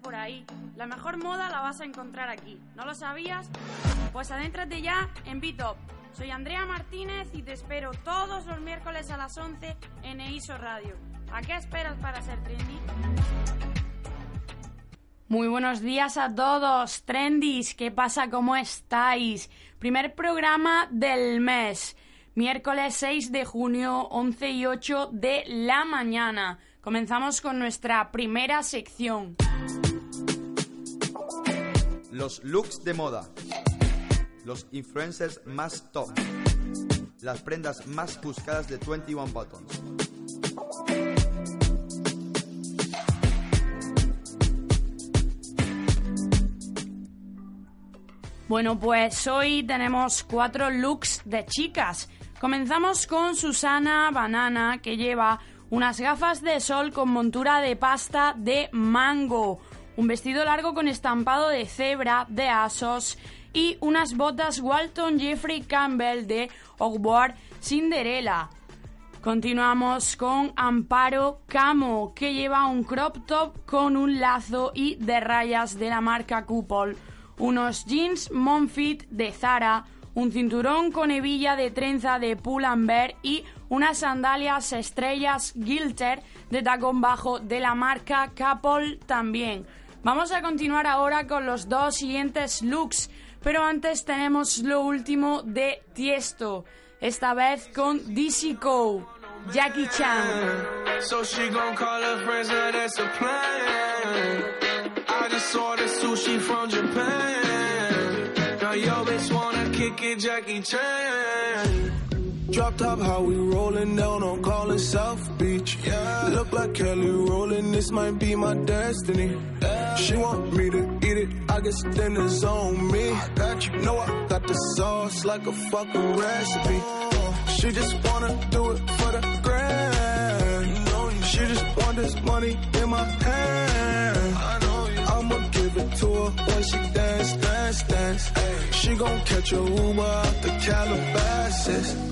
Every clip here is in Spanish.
por ahí. La mejor moda la vas a encontrar aquí. ¿No lo sabías? Pues adéntrate ya en top Soy Andrea Martínez y te espero todos los miércoles a las 11 en EISO Radio. ¿A qué esperas para ser trendy? Muy buenos días a todos, trendys. ¿Qué pasa? ¿Cómo estáis? Primer programa del mes. Miércoles 6 de junio, 11 y 8 de la mañana. Comenzamos con nuestra primera sección los looks de moda, los influencers más top, las prendas más buscadas de 21 Buttons. Bueno, pues hoy tenemos cuatro looks de chicas. Comenzamos con Susana Banana, que lleva unas gafas de sol con montura de pasta de mango un vestido largo con estampado de cebra, de asos y unas botas Walton Jeffrey Campbell de Hogwarts Cinderella. Continuamos con Amparo Camo, que lleva un crop top con un lazo y de rayas de la marca Cupol, unos jeans Monfit de Zara, un cinturón con hebilla de trenza de Pull&Bear y unas sandalias estrellas Gilter de tacón bajo de la marca Capol también. Vamos a continuar ahora con los dos siguientes looks, pero antes tenemos lo último de Tiesto, esta vez con DC Jackie Chan. Drop top, how we rolling down on call it South Beach. Yeah. Look like Kelly rolling, this might be my destiny. Yeah. She want me to eat it, I guess then it's on me. I got you. Know I got the sauce like a fucking recipe. She just wanna do it for the grand. You know She just want this money in my hand. I know you. am going to give it to her when she dance, dance, dance. She gon' catch a Uber out the Calabasas.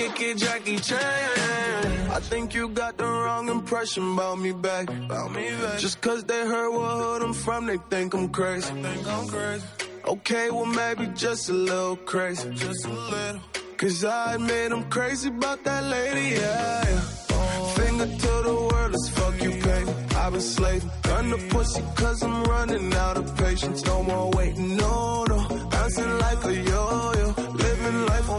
kick it, Jackie Chan. I think you got the wrong impression about me back. About me back. Just cause they heard what hood I'm from, they think I'm crazy. think I'm crazy. Okay, well maybe just a little crazy. Just a little. Cause I admit I'm crazy about that lady, yeah. yeah. Finger to the world, let's fuck you pay. I've been slaving, gun the pussy cause I'm running out of patience. No more waiting, no, no. Bouncing like a yo-yo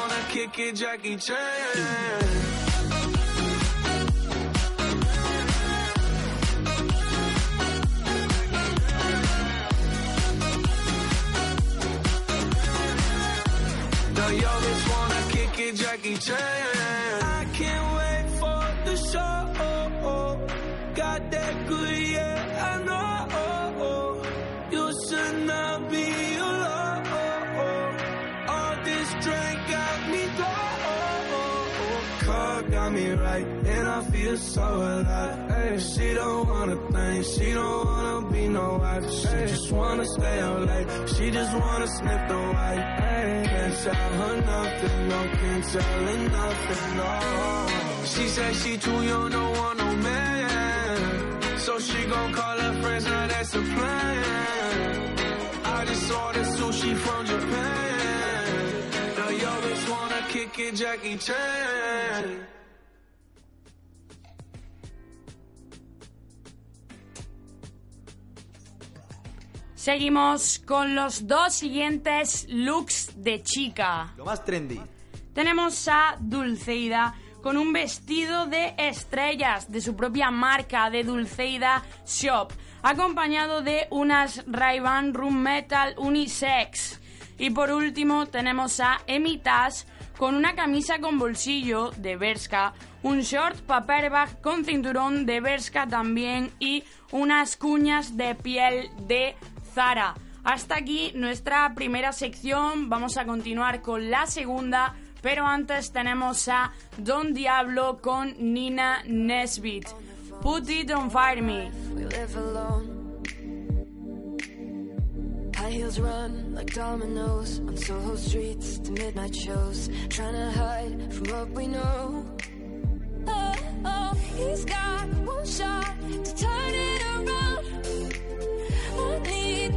wanna kick it, Jackie Chan. Jackie Chan. I can't is so alive. Ay, she don't wanna think, she don't wanna be no wife. She ay, just wanna stay out late, she just wanna sniff the white. Ay, can't tell her nothing, no, can't tell her nothing, no. She said she too young, don't want no man. So she gon' call her friends, now that's a plan. I just ordered sushi from Japan. Now yo just wanna kick it, Jackie Chan. Seguimos con los dos siguientes looks de chica. Lo más trendy. Tenemos a Dulceida con un vestido de estrellas de su propia marca de Dulceida Shop, acompañado de unas Ray-Ban Room Metal unisex. Y por último tenemos a Emitas con una camisa con bolsillo de Berska, un short paperback con cinturón de Berska también y unas cuñas de piel de Zara. Hasta aquí nuestra primera sección, vamos a continuar con la segunda, pero antes tenemos a Don Diablo con Nina Nesbitt. Put it on fire me. We live alone. High heels run like dominoes on Soho streets to midnight shows. Trying to hide from what we know. Oh, oh, he's got one shot to turn it around.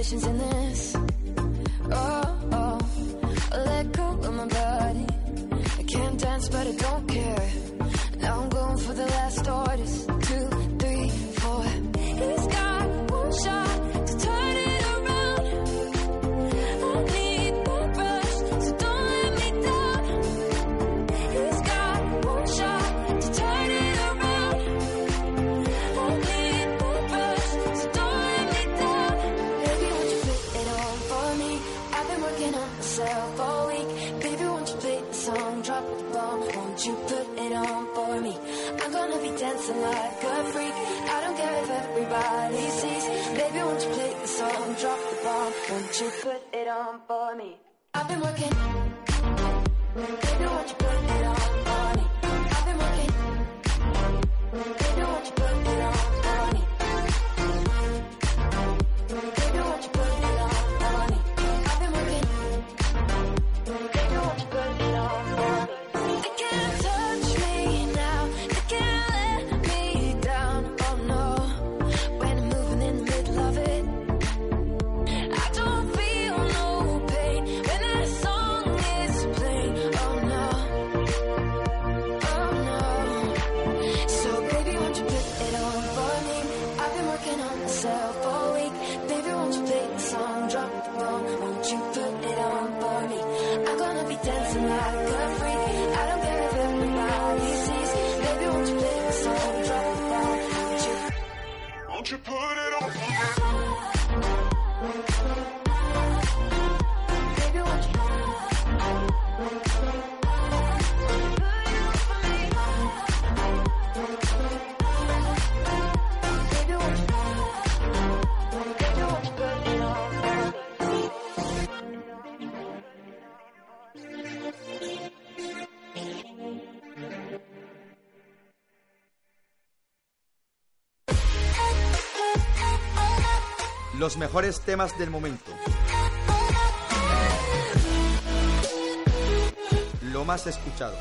ambitions in this. Oh, oh, let go of my body. I can't dance, but I don't care. Now I'm going for the last artist. Baby, you los mejores temas del momento. Lo más escuchado.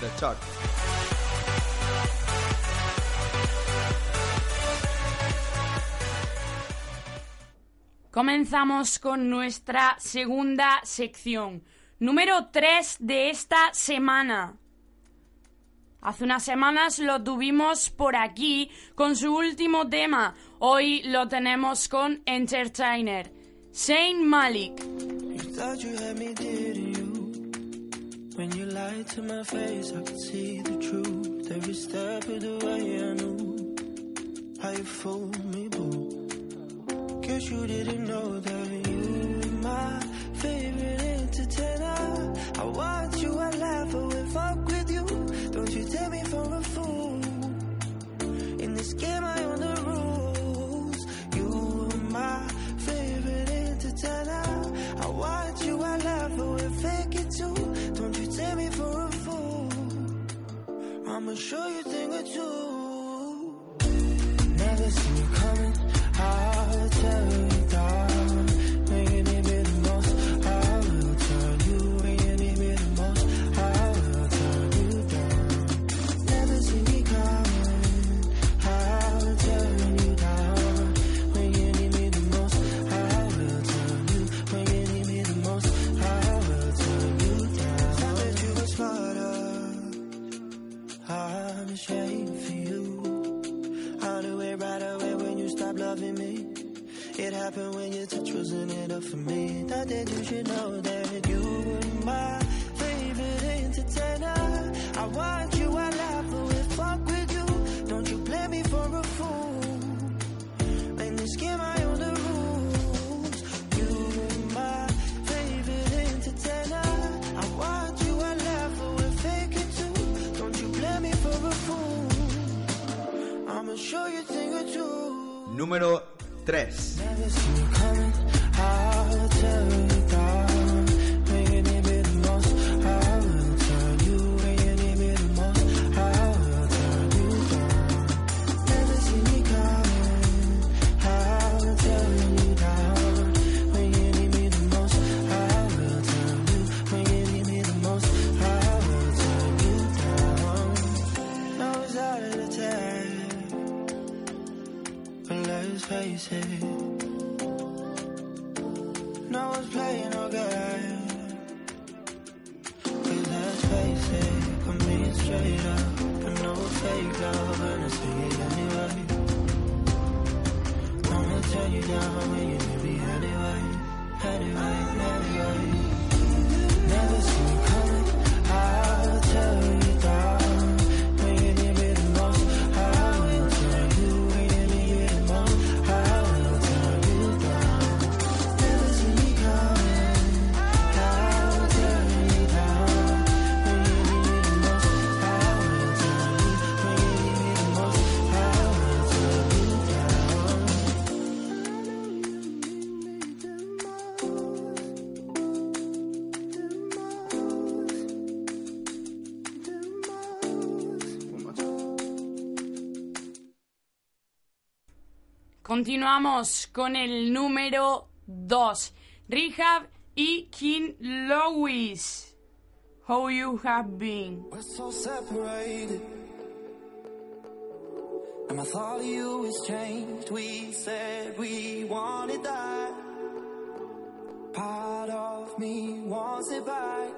The Chart. Comenzamos con nuestra segunda sección, número 3 de esta semana. Hace unas semanas lo tuvimos por aquí con su último tema. Hoy lo tenemos con Entertainer, Shane Malik. When you lie to my face, I can see the truth. Every step of the way, I knew how you me, boo. cause you didn't know that you I want you alive, but will fuck with you. Don't you take me for a fool. In this game, I own the rules. You were my favorite entertainer. I want you alive, but fake it too. Don't you take me for a fool. I'ma show loving me. It happened when your touch wasn't enough for me. Not that you should know that you were my favorite entertainer. I want you, I love you, if fuck with you. Don't you play me for a fool. Make me skin my own the rules. You were my favorite entertainer. I want you, I love you, if fake it too. Don't you play me for a fool. I'ma show you a thing or two. número 3. Continuamos con el número 2. Rehab y King Louis. How you have been. We're so separated. And my thought you was changed. We said we wanted that. Part of me wants it back.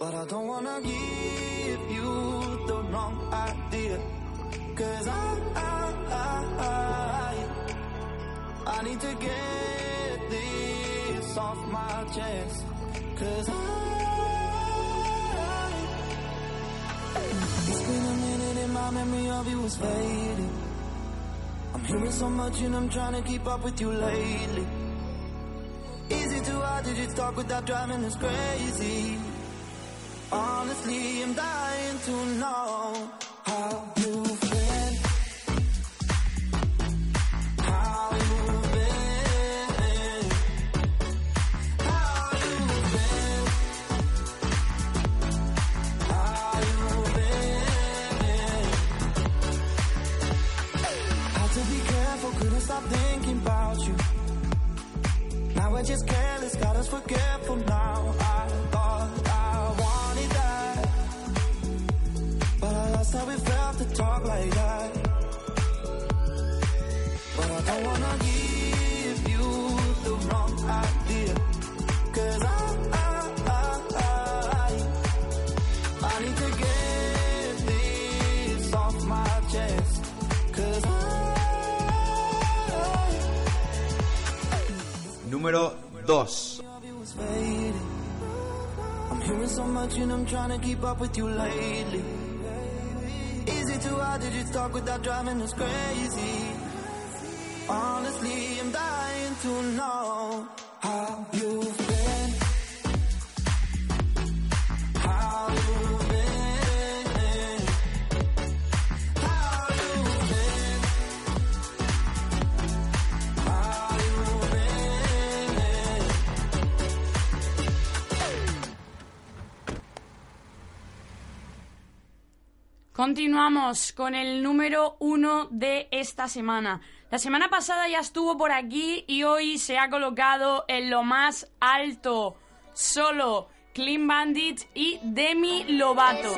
But I don't wanna give you the wrong idea. Cause I, I, I, I, need to get this off my chest. Cause I, it's been a minute and my memory of you is fading. I'm hearing so much and I'm trying to keep up with you lately. Is it too hard to just talk without driving us crazy? Honestly, I'm dying to know how you Just careless, got us forgetful now. I thought I wanted that, but I lost how we felt to talk like that. But I don't wanna give you the wrong idea, cause I, I, I, I, I need to get this off my chest, cause I. número 2. I'm hearing so much and I'm trying to keep up with you lately. Is it too hard to just talk without driving us crazy? Honestly, I'm dying to know how you feel. Continuamos con el número uno de esta semana. La semana pasada ya estuvo por aquí y hoy se ha colocado en lo más alto. Solo Clean Bandit y Demi Lovato.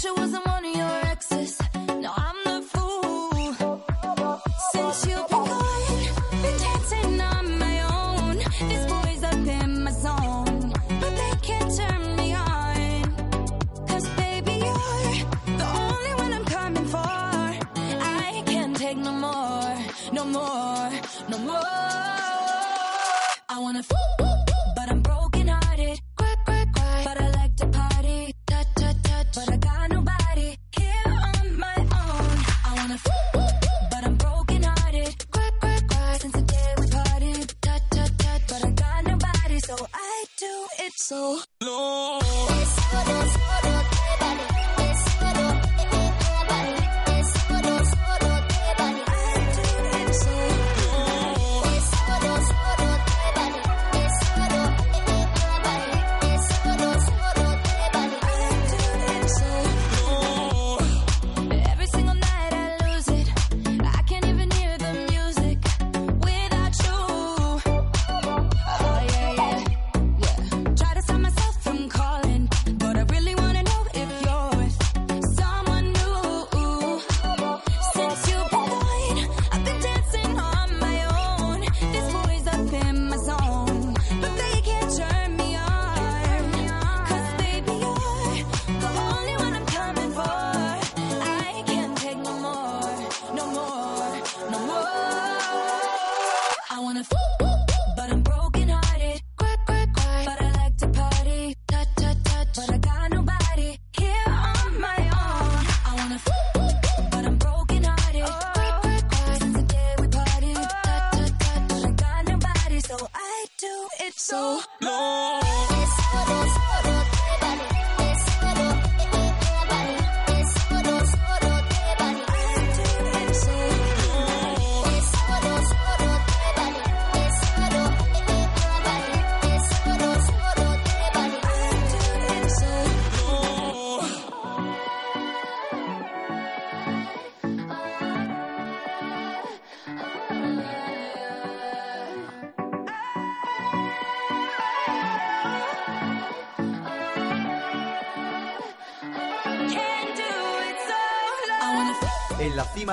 she was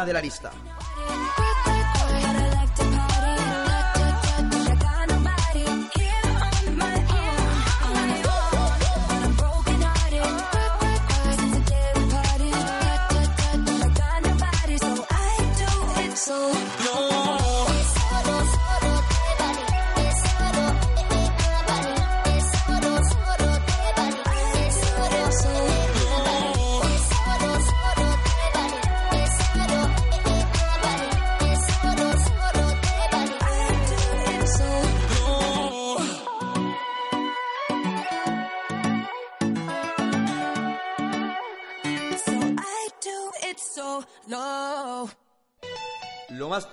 de la lista.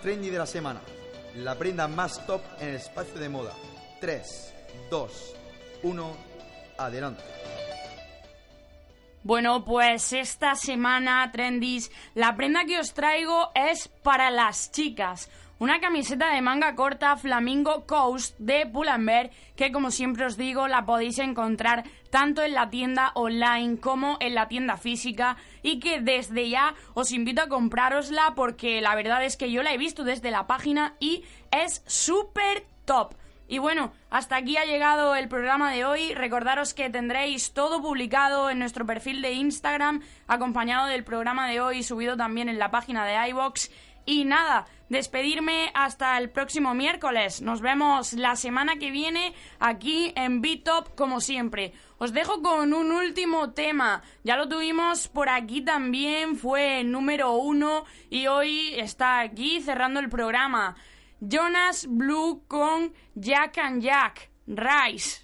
trendy de la semana. La prenda más top en el espacio de moda. 3, 2, 1, adelante. Bueno, pues esta semana, Trendis, la prenda que os traigo es para las chicas una camiseta de manga corta Flamingo Coast de Pull&Bear que como siempre os digo la podéis encontrar tanto en la tienda online como en la tienda física y que desde ya os invito a comprarosla porque la verdad es que yo la he visto desde la página y es súper top. Y bueno, hasta aquí ha llegado el programa de hoy. Recordaros que tendréis todo publicado en nuestro perfil de Instagram, acompañado del programa de hoy, subido también en la página de iBox. Y nada, despedirme hasta el próximo miércoles. Nos vemos la semana que viene aquí en BitTop como siempre. Os dejo con un último tema. Ya lo tuvimos por aquí también, fue número uno y hoy está aquí cerrando el programa. Jonas Blue con Jack and Jack. Rice.